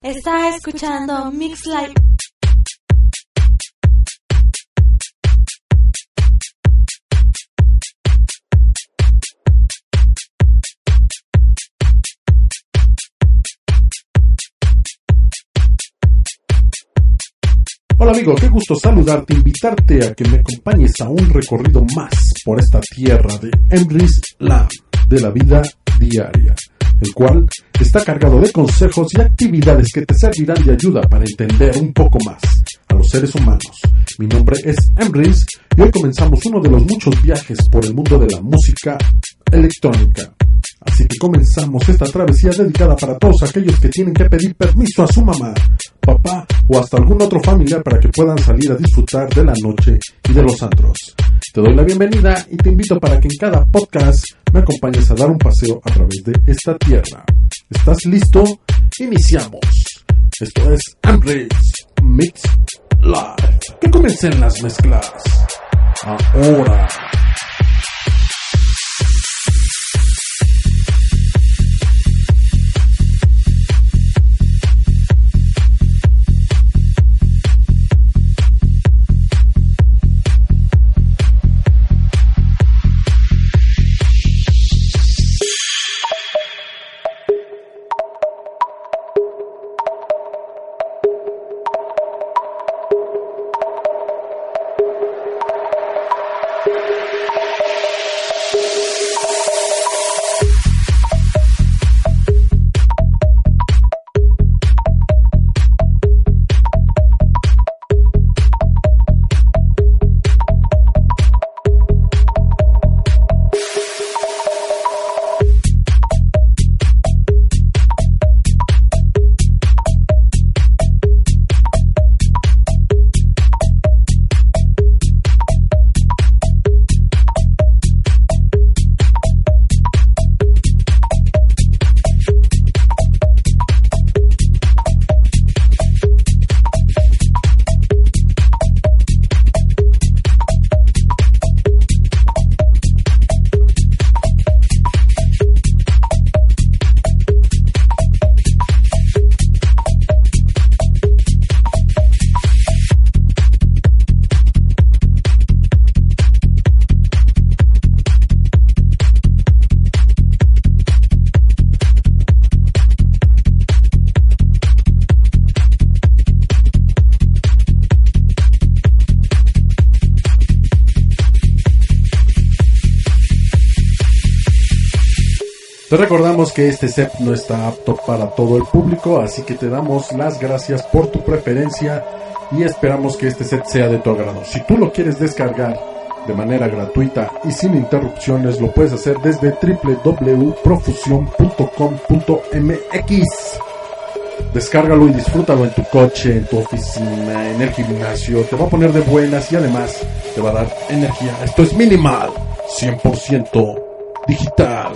Está escuchando Mix Live. Hola amigo, qué gusto saludarte, invitarte a que me acompañes a un recorrido más por esta tierra de Emrys Land, de la vida diaria, el cual está cargado de consejos y actividades que te servirán de ayuda para entender un poco más a los seres humanos. Mi nombre es Emrys y hoy comenzamos uno de los muchos viajes por el mundo de la música electrónica. Así que comenzamos esta travesía dedicada para todos aquellos que tienen que pedir permiso a su mamá, papá o hasta algún otro familiar para que puedan salir a disfrutar de la noche y de los antros. Te doy la bienvenida y te invito para que en cada podcast me acompañes a dar un paseo a través de esta tierra. ¿Estás listo? Iniciamos. Esto es Ambrose Mix Live. Que comiencen las mezclas. Ahora. Te recordamos que este set no está apto para todo el público, así que te damos las gracias por tu preferencia y esperamos que este set sea de tu agrado. Si tú lo quieres descargar de manera gratuita y sin interrupciones, lo puedes hacer desde www.profusion.com.mx. Descárgalo y disfrútalo en tu coche, en tu oficina, en el gimnasio. Te va a poner de buenas y además te va a dar energía. Esto es minimal, 100% digital.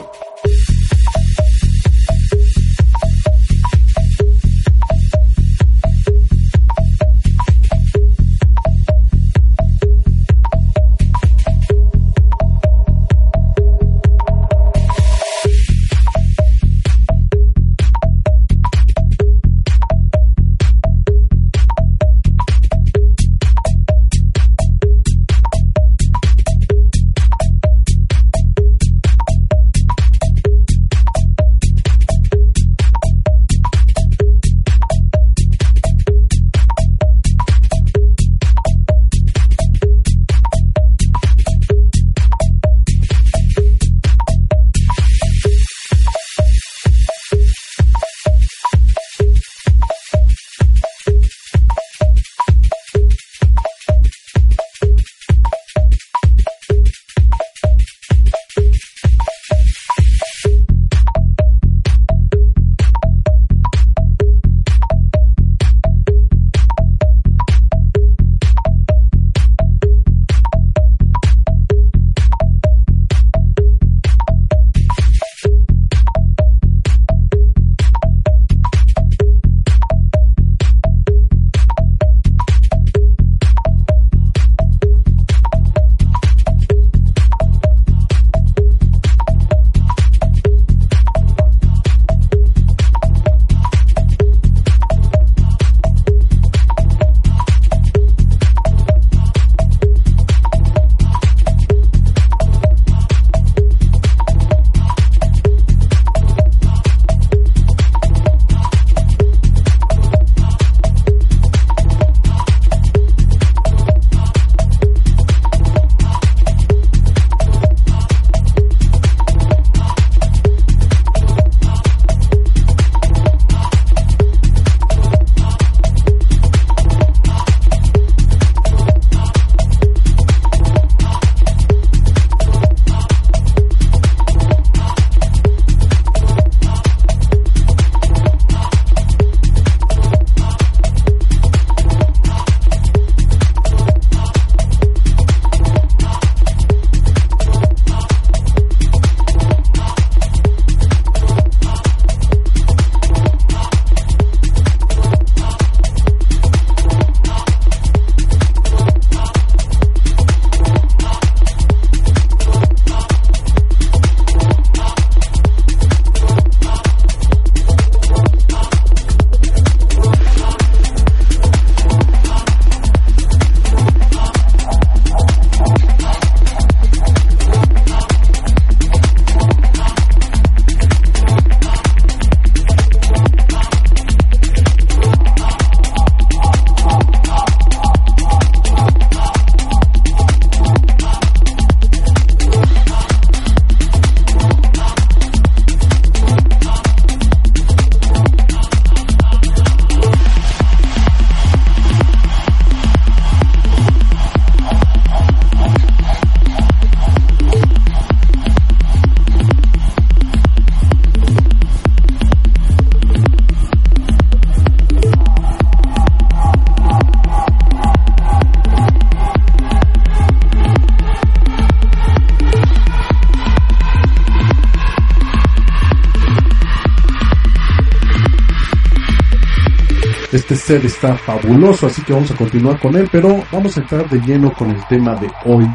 Este set está fabuloso, así que vamos a continuar con él, pero vamos a entrar de lleno con el tema de hoy.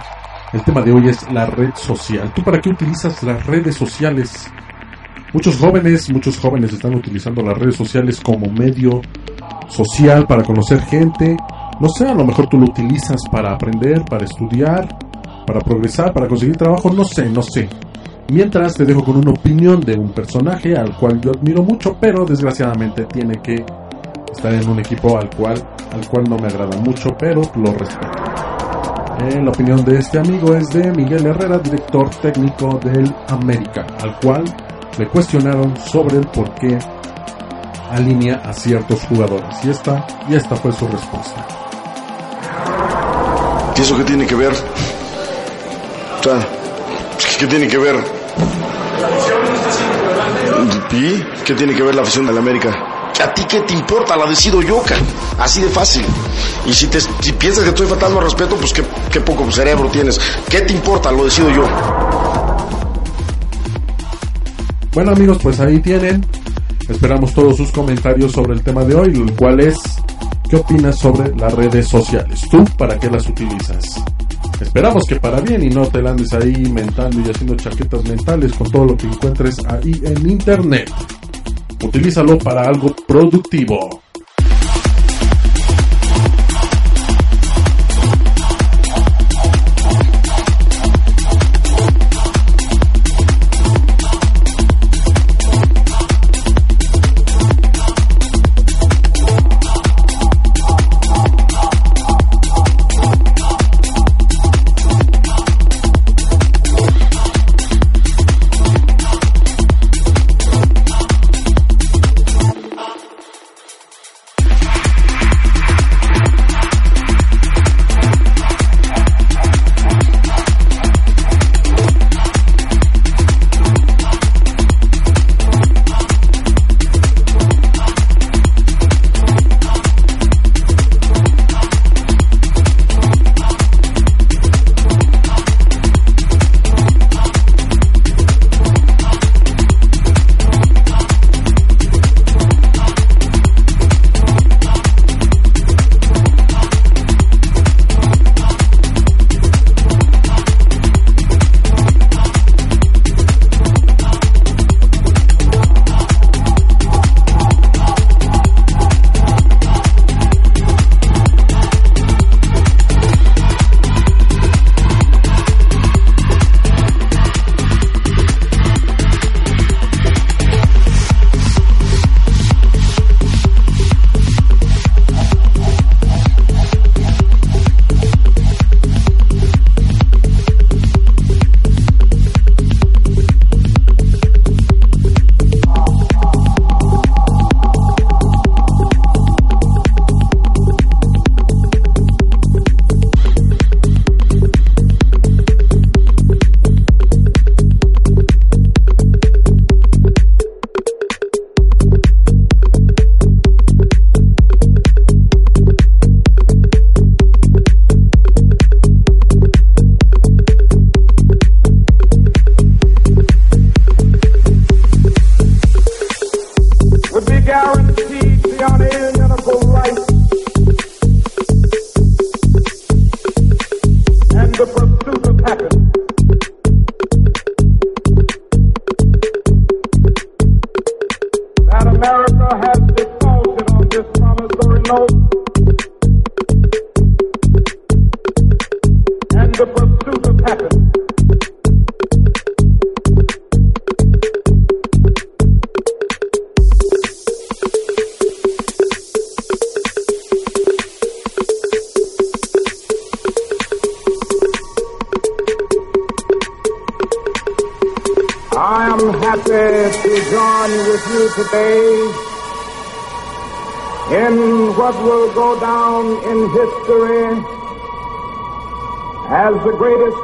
El tema de hoy es la red social. ¿Tú para qué utilizas las redes sociales? Muchos jóvenes, muchos jóvenes están utilizando las redes sociales como medio social para conocer gente. No sé, a lo mejor tú lo utilizas para aprender, para estudiar, para progresar, para conseguir trabajo, no sé, no sé. Mientras te dejo con una opinión de un personaje al cual yo admiro mucho, pero desgraciadamente tiene que estar en un equipo al cual, al cual no me agrada mucho, pero lo respeto. Eh, la opinión de este amigo es de Miguel Herrera, director técnico del América, al cual le cuestionaron sobre el por qué alinea a ciertos jugadores. Y esta, y esta fue su respuesta. ¿Y eso qué tiene que ver? ¿qué tiene que ver? ¿Y qué tiene que ver la afición del América? ¿A ti qué te importa? La decido yo, ca. Así de fácil. Y si, te, si piensas que estoy faltando al respeto, pues qué, qué poco cerebro tienes. ¿Qué te importa? Lo decido yo. Bueno amigos, pues ahí tienen. Esperamos todos sus comentarios sobre el tema de hoy, el cual es ¿qué opinas sobre las redes sociales? ¿Tú para qué las utilizas? Esperamos que para bien y no te andes ahí inventando y haciendo chaquetas mentales con todo lo que encuentres ahí en internet. Utilízalo para algo productivo.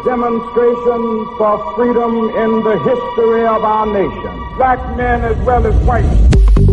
Demonstration for freedom in the history of our nation. Black men as well as white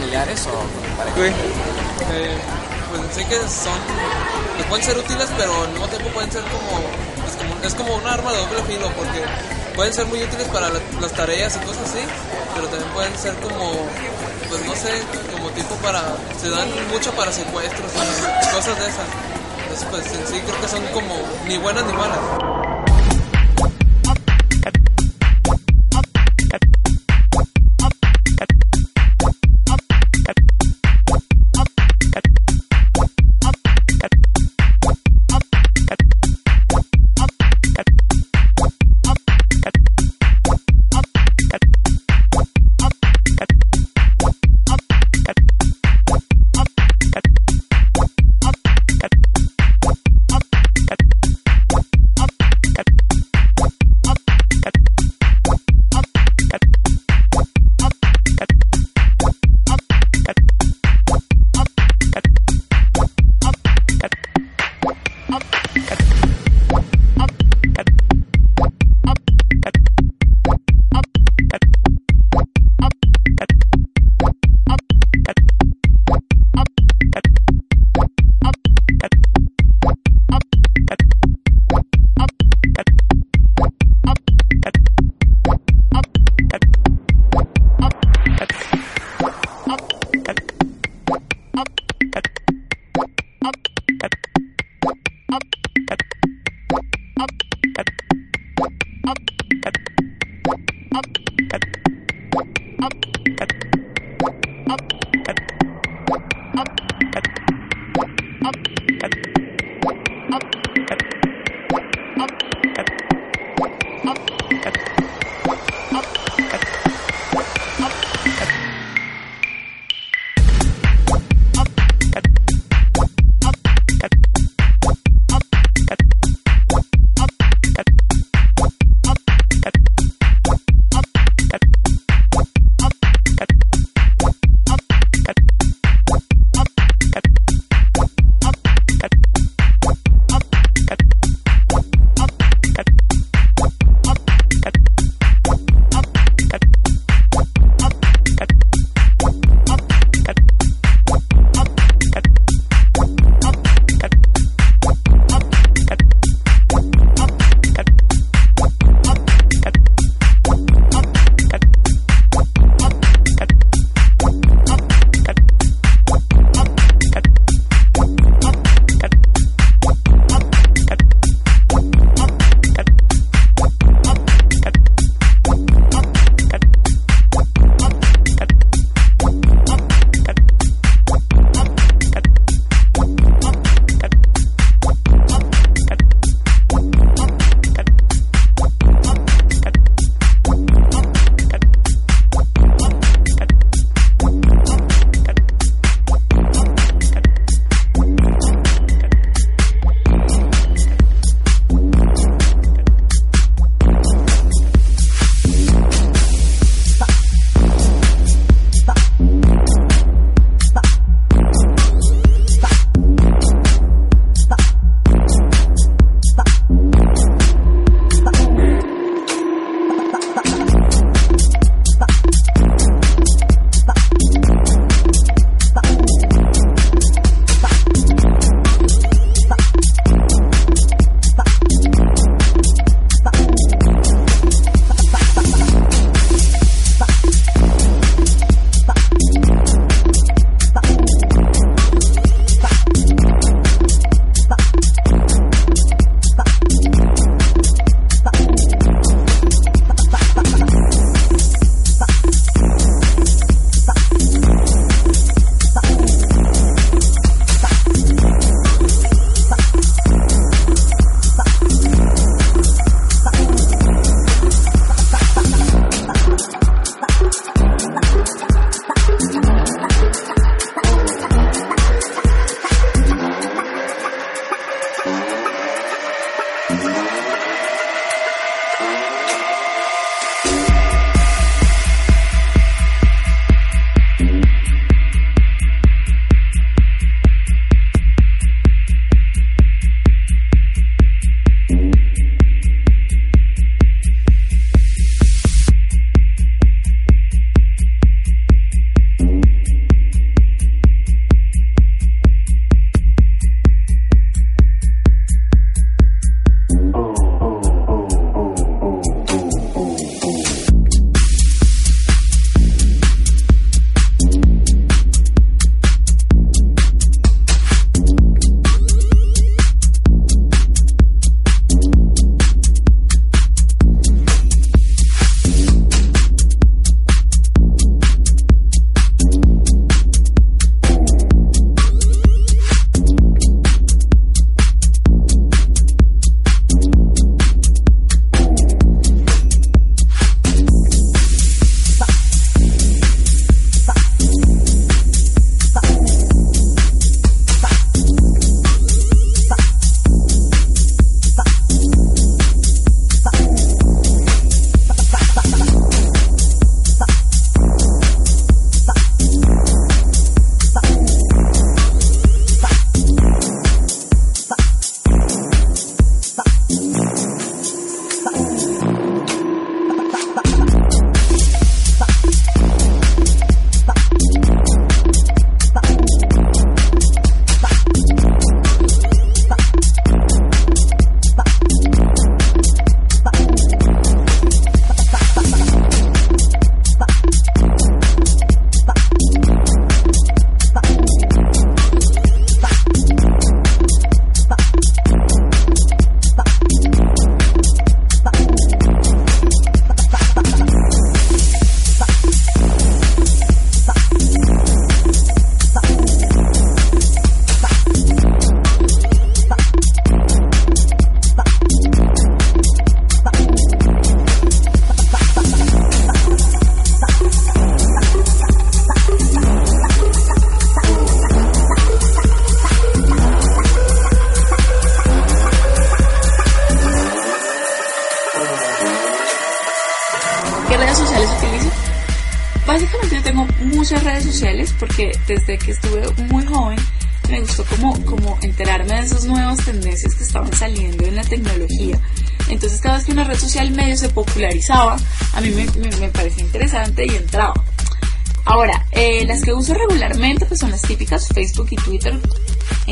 familiares o con pareja. Eh, pues sé que son, pues pueden ser útiles, pero al mismo tiempo pueden ser como, pues como- es como un arma de doble filo, porque pueden ser muy útiles para la- las tareas y cosas así, pero también pueden ser como, pues no sé, como tipo para, se dan mucho para secuestros y cosas de esas. Entonces pues en sí creo que son como ni buenas ni malas.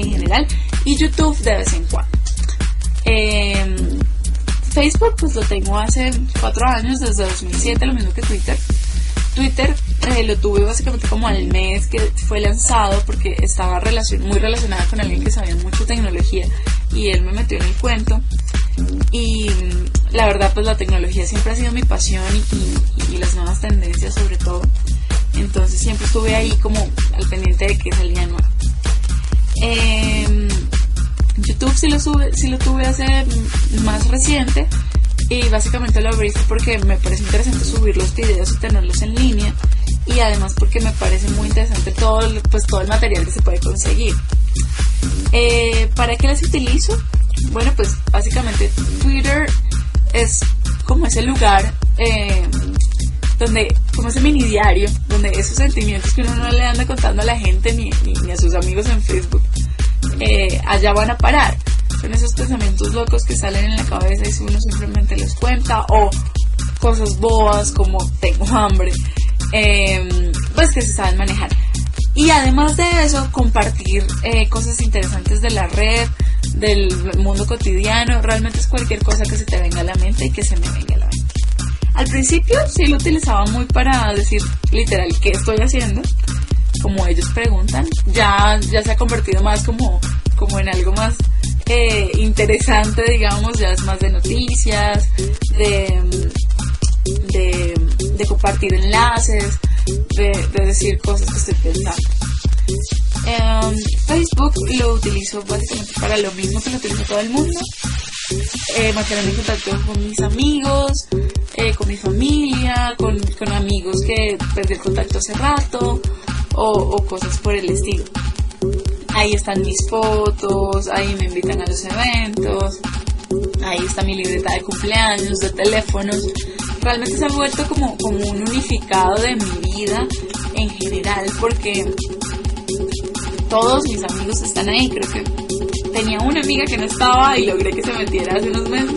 En general y YouTube de vez en cuando. Eh, Facebook pues lo tengo hace cuatro años, desde 2007, lo mismo que Twitter. Twitter eh, lo tuve básicamente como al mes que fue lanzado porque estaba muy relacionada con alguien que sabía mucho tecnología y él me metió en el cuento. Y mm, la verdad pues la tecnología siempre ha sido mi pasión y las nuevas tendencias sobre todo. Entonces siempre estuve ahí como al pendiente de que salía nuevo. Eh, YouTube sí lo, sube, sí lo tuve hace más reciente y básicamente lo abrí porque me parece interesante subir los videos y tenerlos en línea y además porque me parece muy interesante todo, pues, todo el material que se puede conseguir. Eh, ¿Para qué las utilizo? Bueno, pues básicamente Twitter es como ese lugar eh, donde, como ese mini diario, donde esos sentimientos que uno no le anda contando a la gente ni, ni, a sus amigos en Facebook, eh, allá van a parar. Son esos pensamientos locos que salen en la cabeza y si uno simplemente los cuenta o cosas boas como tengo hambre, eh, pues que se saben manejar. Y además de eso, compartir eh, cosas interesantes de la red, del mundo cotidiano, realmente es cualquier cosa que se te venga a la mente y que se me venga a la mente. Al principio sí lo utilizaba muy para decir literal qué estoy haciendo, como ellos preguntan, ya, ya se ha convertido más como, como en algo más eh, interesante, digamos, ya es más de noticias, de, de, de compartir enlaces, de, de, decir cosas que estoy pensando. Um, Facebook lo utilizo básicamente para lo mismo que lo utiliza todo el mundo. Eh, mantenerme en contacto con mis amigos, eh, con mi familia, con, con amigos que perdí el contacto hace rato o, o cosas por el estilo. Ahí están mis fotos, ahí me invitan a los eventos, ahí está mi libreta de cumpleaños, de teléfonos. Realmente se ha vuelto como, como un unificado de mi vida en general porque todos mis amigos están ahí. Creo que tenía una amiga que no estaba y logré que se metiera hace unos meses.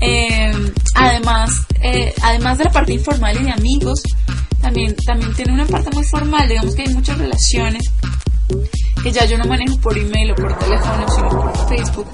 Eh, además, eh, además de la parte informal y de amigos, también, también tiene una parte muy formal. Digamos que hay muchas relaciones que ya yo no manejo por email o por teléfono, sino por Facebook.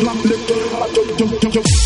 slap lip.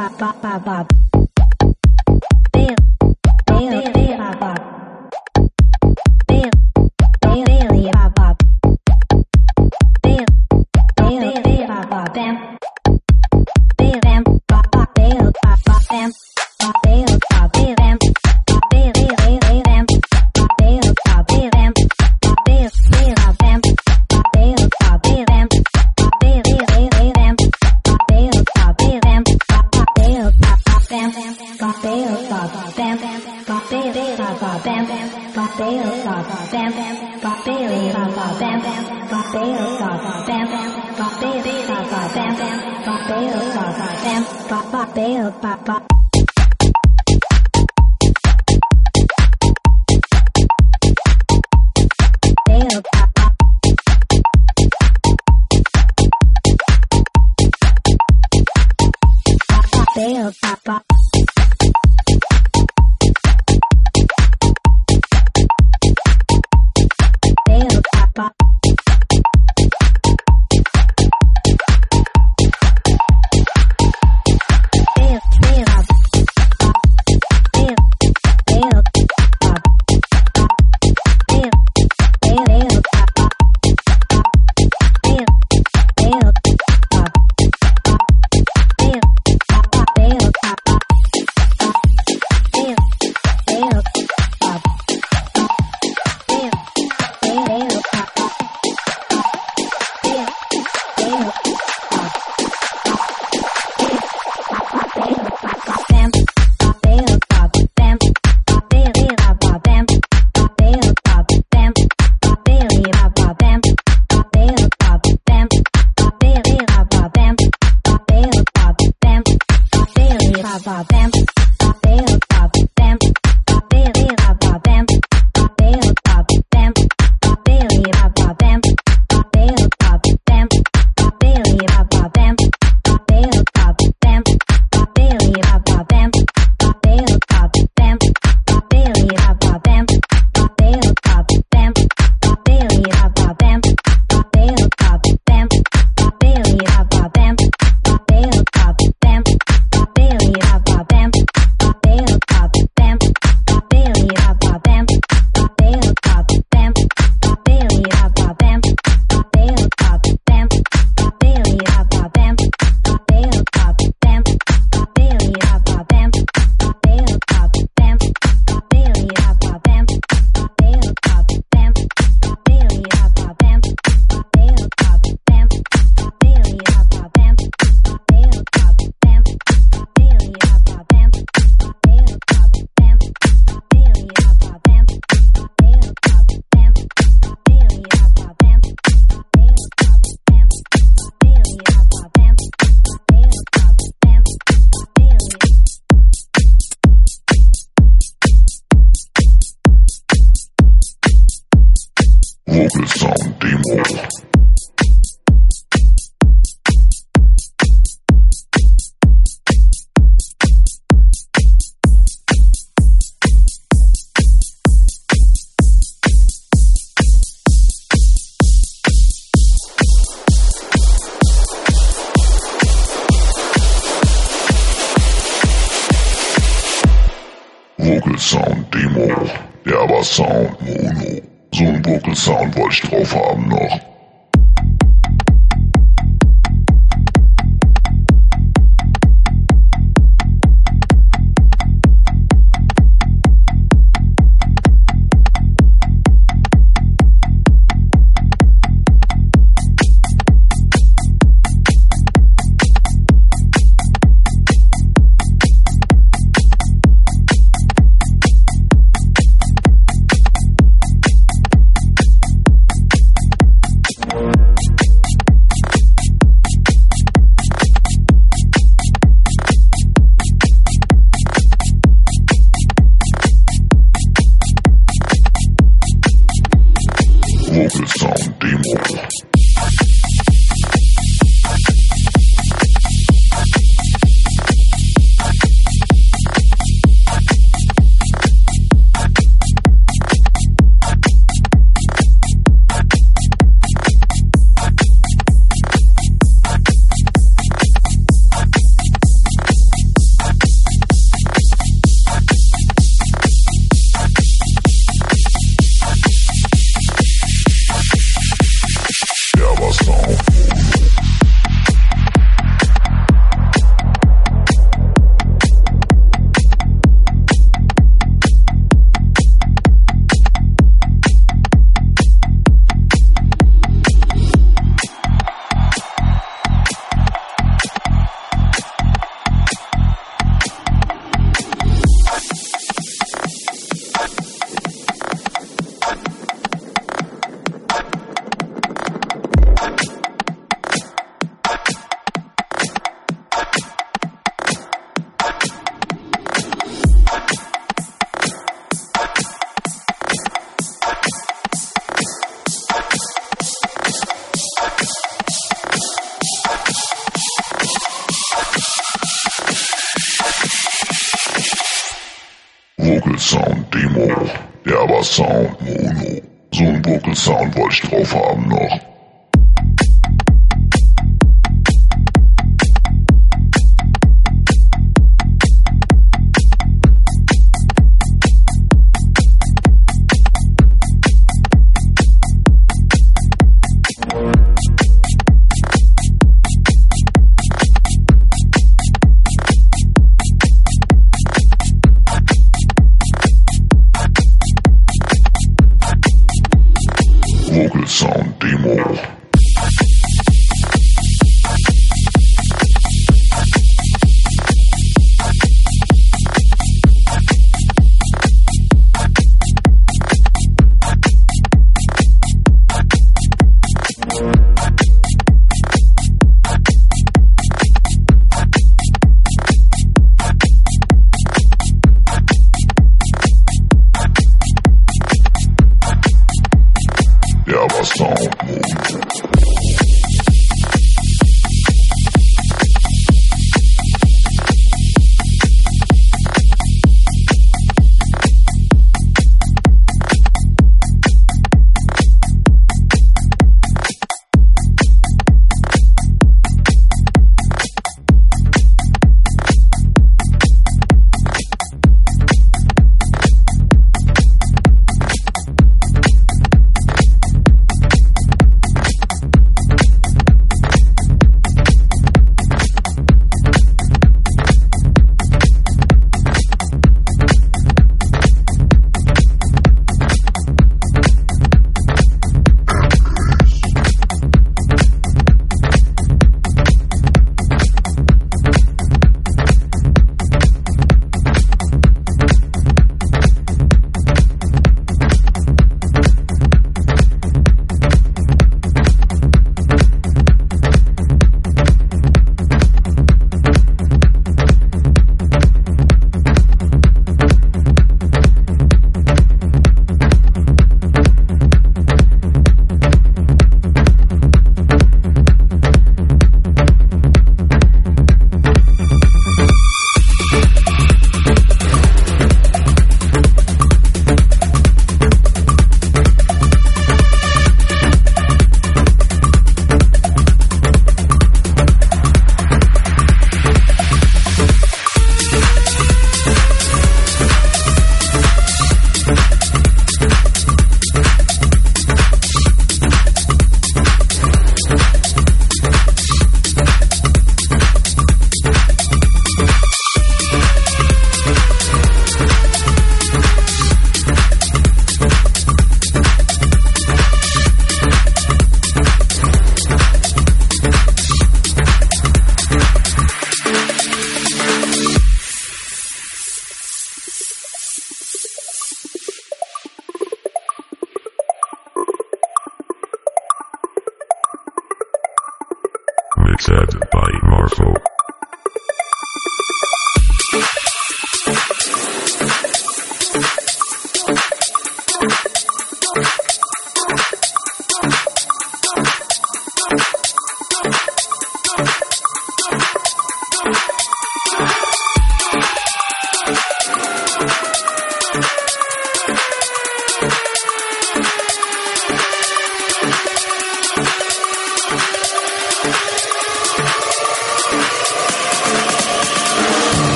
ba ba ba ba. Barbados, Bam, Barbados, Bam, Barbados, Bam, Barbados, Bam, Barbados, Bam, Barbados, Bam, Barbados, Bam,